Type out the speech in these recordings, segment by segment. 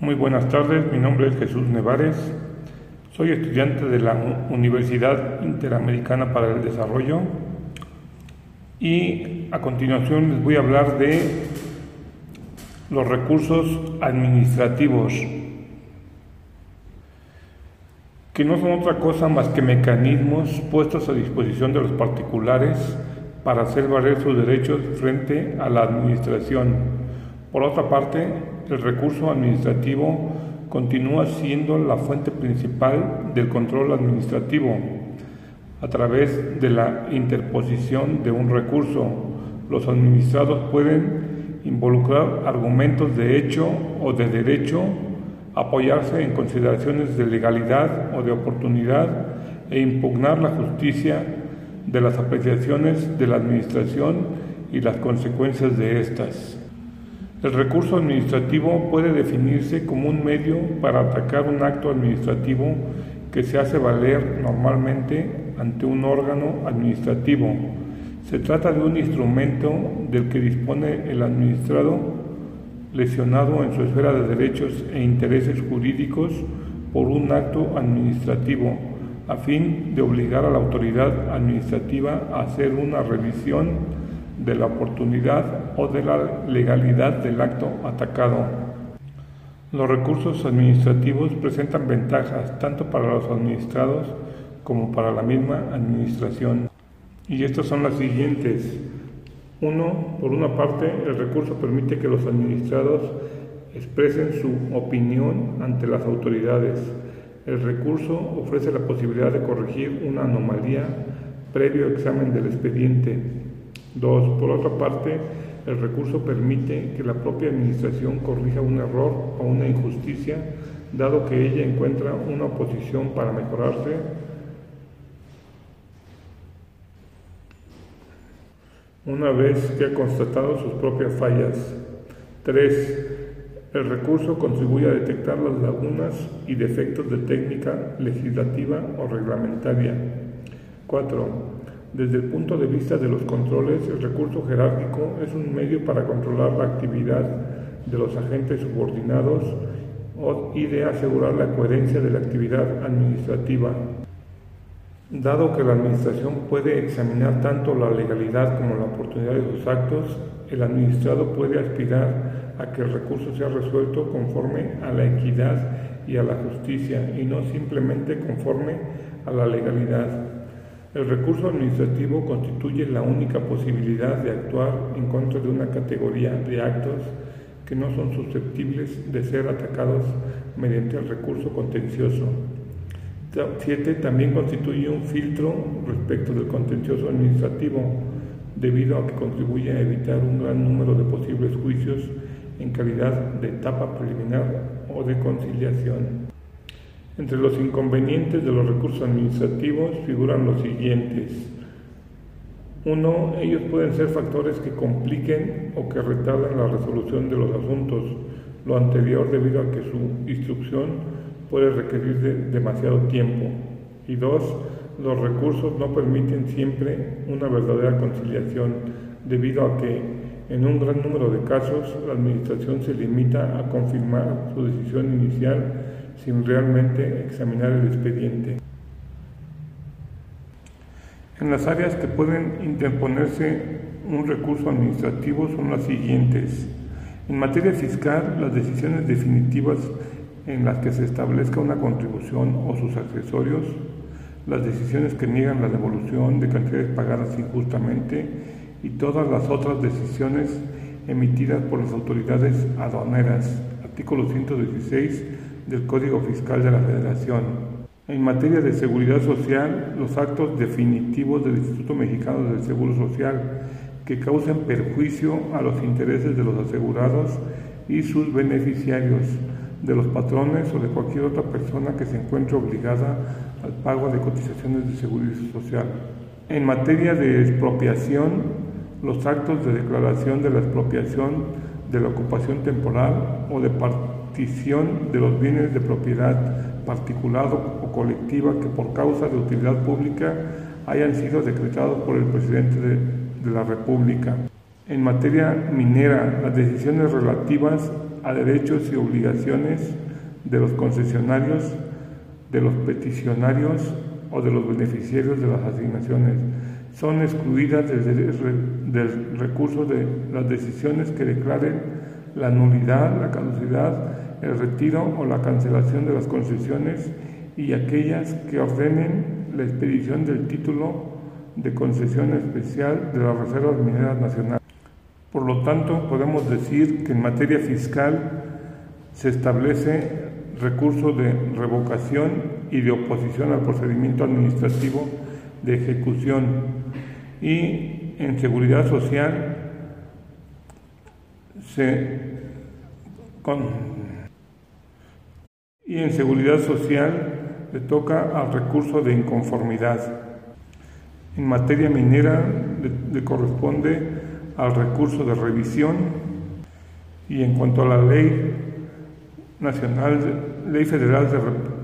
Muy buenas tardes, mi nombre es Jesús Nevares, soy estudiante de la Universidad Interamericana para el Desarrollo y a continuación les voy a hablar de los recursos administrativos, que no son otra cosa más que mecanismos puestos a disposición de los particulares para hacer valer sus derechos frente a la administración. Por otra parte, el recurso administrativo continúa siendo la fuente principal del control administrativo. A través de la interposición de un recurso, los administrados pueden involucrar argumentos de hecho o de derecho, apoyarse en consideraciones de legalidad o de oportunidad e impugnar la justicia de las apreciaciones de la Administración y las consecuencias de estas. El recurso administrativo puede definirse como un medio para atacar un acto administrativo que se hace valer normalmente ante un órgano administrativo. Se trata de un instrumento del que dispone el administrado lesionado en su esfera de derechos e intereses jurídicos por un acto administrativo, a fin de obligar a la autoridad administrativa a hacer una revisión de la oportunidad o de la legalidad del acto atacado. Los recursos administrativos presentan ventajas tanto para los administrados como para la misma administración. Y estas son las siguientes. Uno, por una parte, el recurso permite que los administrados expresen su opinión ante las autoridades. El recurso ofrece la posibilidad de corregir una anomalía previo examen del expediente. Dos, por otra parte, el recurso permite que la propia administración corrija un error o una injusticia, dado que ella encuentra una oposición para mejorarse. una vez que ha constatado sus propias fallas. Tres, el recurso contribuye a detectar las lagunas y defectos de técnica legislativa o reglamentaria. Cuatro, desde el punto de vista de los controles, el recurso jerárquico es un medio para controlar la actividad de los agentes subordinados y de asegurar la coherencia de la actividad administrativa. Dado que la Administración puede examinar tanto la legalidad como la oportunidad de sus actos, el administrado puede aspirar a que el recurso sea resuelto conforme a la equidad y a la justicia y no simplemente conforme a la legalidad. El recurso administrativo constituye la única posibilidad de actuar en contra de una categoría de actos que no son susceptibles de ser atacados mediante el recurso contencioso. 7. También constituye un filtro respecto del contencioso administrativo, debido a que contribuye a evitar un gran número de posibles juicios en calidad de etapa preliminar o de conciliación. Entre los inconvenientes de los recursos administrativos figuran los siguientes. Uno, ellos pueden ser factores que compliquen o que retarden la resolución de los asuntos, lo anterior debido a que su instrucción puede requerir demasiado tiempo. Y dos, los recursos no permiten siempre una verdadera conciliación, debido a que en un gran número de casos la Administración se limita a confirmar su decisión inicial sin realmente examinar el expediente. En las áreas que pueden interponerse un recurso administrativo son las siguientes. En materia fiscal, las decisiones definitivas en las que se establezca una contribución o sus accesorios, las decisiones que niegan la devolución de cantidades pagadas injustamente y todas las otras decisiones emitidas por las autoridades aduaneras. Artículo 116 del Código Fiscal de la Federación. En materia de seguridad social, los actos definitivos del Instituto Mexicano del Seguro Social que causen perjuicio a los intereses de los asegurados y sus beneficiarios, de los patrones o de cualquier otra persona que se encuentre obligada al pago de cotizaciones de seguridad social. En materia de expropiación, los actos de declaración de la expropiación de la ocupación temporal o de de los bienes de propiedad particular o colectiva que por causa de utilidad pública hayan sido decretados por el presidente de, la República. En materia minera, las decisiones relativas a derechos y obligaciones de los concesionarios, de los peticionarios o de los beneficiarios de las asignaciones. Son excluidas del, recurso de las decisiones que declaren la nulidad, la caducidad, el retiro o la cancelación de las concesiones y aquellas que ordenen la expedición del título de concesión especial de las reservas mineras nacionales. Por lo tanto, podemos decir que en materia fiscal se establece recurso de revocación y de oposición al procedimiento administrativo de ejecución y en seguridad social y en seguridad social le toca al recurso de inconformidad. En materia minera le, corresponde al recurso de revisión y en cuanto a la ley nacional, ley federal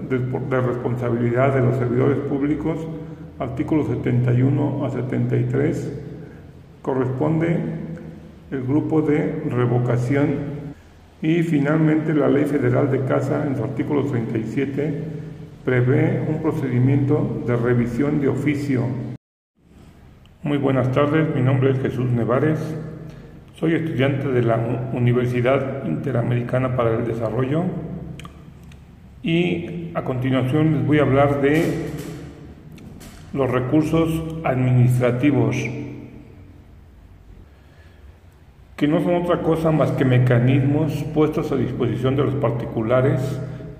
de, de responsabilidad de los servidores públicos, artículos 71 a 73, corresponde el grupo de revocación. Y finalmente la Ley Federal de Casa en su artículo 37 prevé un procedimiento de revisión de oficio. Muy buenas tardes, mi nombre es Jesús Nevares, soy estudiante de la Universidad Interamericana para el Desarrollo. Y a continuación les voy a hablar de los recursos administrativos que no son otra cosa más que mecanismos puestos a disposición de los particulares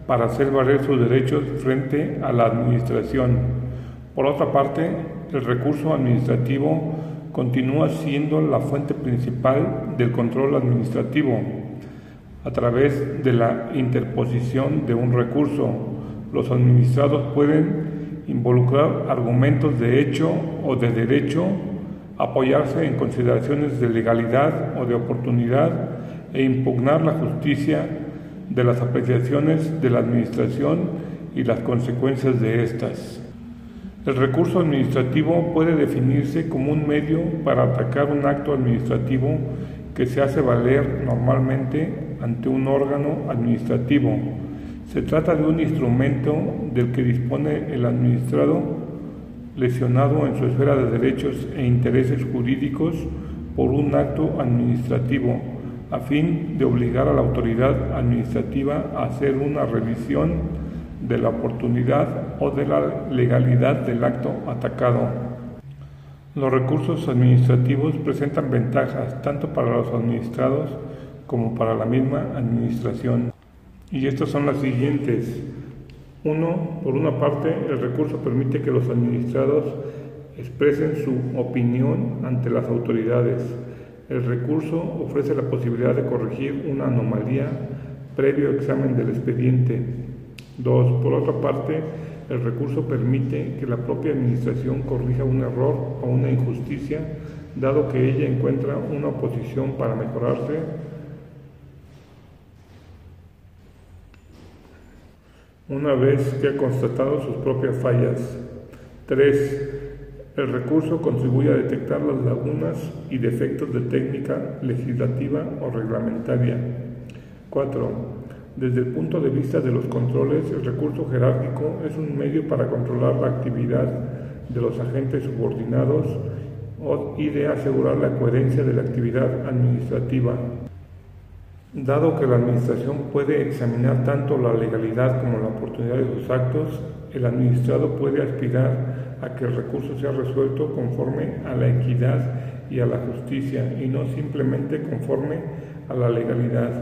para hacer valer sus derechos frente a la administración. Por otra parte, el recurso administrativo continúa siendo la fuente principal del control administrativo. A través de la interposición de un recurso, los administrados pueden involucrar argumentos de hecho o de derecho apoyarse en consideraciones de legalidad o de oportunidad e impugnar la justicia de las apreciaciones de la Administración y las consecuencias de éstas. El recurso administrativo puede definirse como un medio para atacar un acto administrativo que se hace valer normalmente ante un órgano administrativo. Se trata de un instrumento del que dispone el administrado lesionado en su esfera de derechos e intereses jurídicos por un acto administrativo, a fin de obligar a la autoridad administrativa a hacer una revisión de la oportunidad o de la legalidad del acto atacado. Los recursos administrativos presentan ventajas tanto para los administrados como para la misma administración. Y estas son las siguientes. Uno, por una parte, el recurso permite que los administrados expresen su opinión ante las autoridades. El recurso ofrece la posibilidad de corregir una anomalía previo examen del expediente. Dos, por otra parte, el recurso permite que la propia administración corrija un error o una injusticia, dado que ella encuentra una oposición para mejorarse una vez que ha constatado sus propias fallas. 3. El recurso contribuye a detectar las lagunas y defectos de técnica legislativa o reglamentaria. 4. Desde el punto de vista de los controles, el recurso jerárquico es un medio para controlar la actividad de los agentes subordinados y de asegurar la coherencia de la actividad administrativa. Dado que la Administración puede examinar tanto la legalidad como la oportunidad de sus actos, el administrado puede aspirar a que el recurso sea resuelto conforme a la equidad y a la justicia y no simplemente conforme a la legalidad.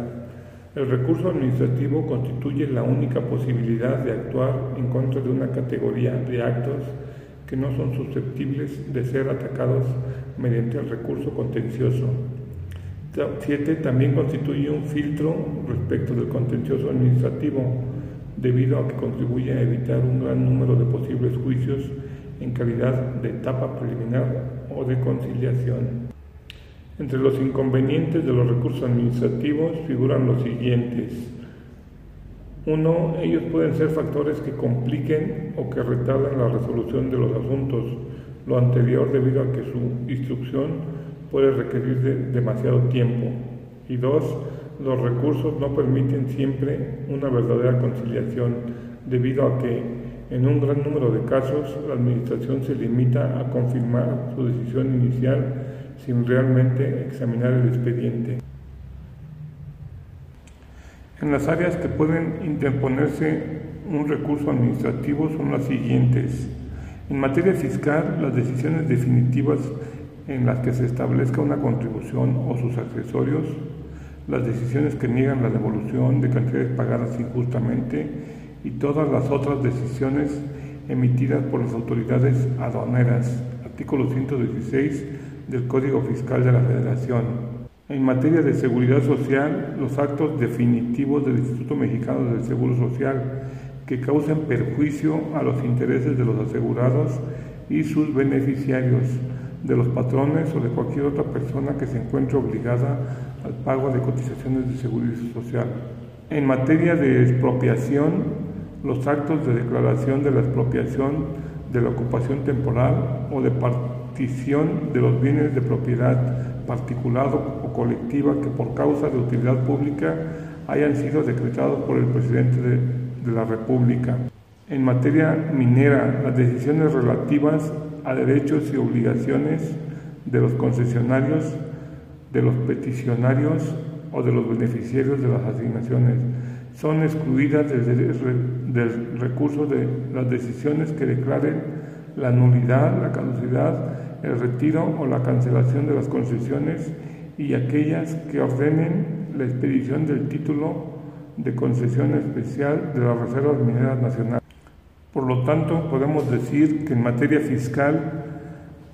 El recurso administrativo constituye la única posibilidad de actuar en contra de una categoría de actos que no son susceptibles de ser atacados mediante el recurso contencioso. 7 también constituye un filtro respecto del contencioso administrativo, debido a que contribuye a evitar un gran número de posibles juicios en calidad de etapa preliminar o de conciliación. Entre los inconvenientes de los recursos administrativos figuran los siguientes. Uno, ellos pueden ser factores que compliquen o que retardan la resolución de los asuntos, lo anterior debido a que su instrucción puede requerir demasiado tiempo. Y dos, los recursos no permiten siempre una verdadera conciliación, debido a que, en un gran número de casos, la Administración se limita a confirmar su decisión inicial sin realmente examinar el expediente. En las áreas que pueden interponerse un recurso administrativo son las siguientes. En materia fiscal, las decisiones definitivas en las que se establezca una contribución o sus accesorios, las decisiones que niegan la devolución de cantidades pagadas injustamente y todas las otras decisiones emitidas por las autoridades aduaneras, artículo 116 del Código Fiscal de la Federación. En materia de seguridad social, los actos definitivos del Instituto Mexicano del Seguro Social que causen perjuicio a los intereses de los asegurados y sus beneficiarios, de los patrones o de cualquier otra persona que se encuentre obligada al pago de cotizaciones de seguridad social. En materia de expropiación, los actos de declaración de la expropiación de la ocupación temporal o de partición de los bienes de propiedad particular o colectiva que por causa de utilidad pública hayan sido decretados por el presidente de, la República. En materia minera, las decisiones relativas a derechos y obligaciones de los concesionarios, de los peticionarios o de los beneficiarios de las asignaciones son excluidas del, recurso de las decisiones que declaren la nulidad, la caducidad el retiro o la cancelación de las concesiones y aquellas que ordenen la expedición del título de concesión especial de las reservas mineras nacionales. Por lo tanto, podemos decir que en materia fiscal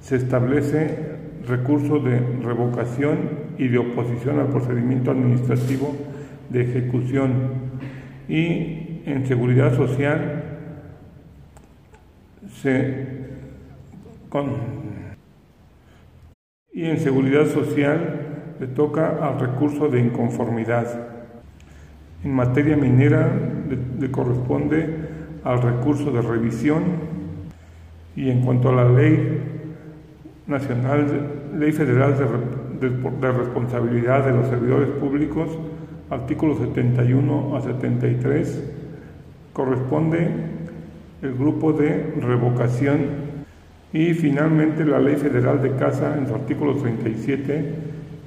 se establece recurso de revocación y de oposición al procedimiento administrativo de ejecución y en seguridad social se con, y en seguridad social le toca al recurso de inconformidad. En materia minera le, corresponde al recurso de revisión y en cuanto a la ley nacional, ley federal de, de responsabilidad de los servidores públicos, artículos 71 a 73, corresponde el grupo de revocación y finalmente la Ley Federal de Casa en su artículo 37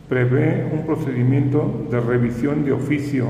prevé un procedimiento de revisión de oficio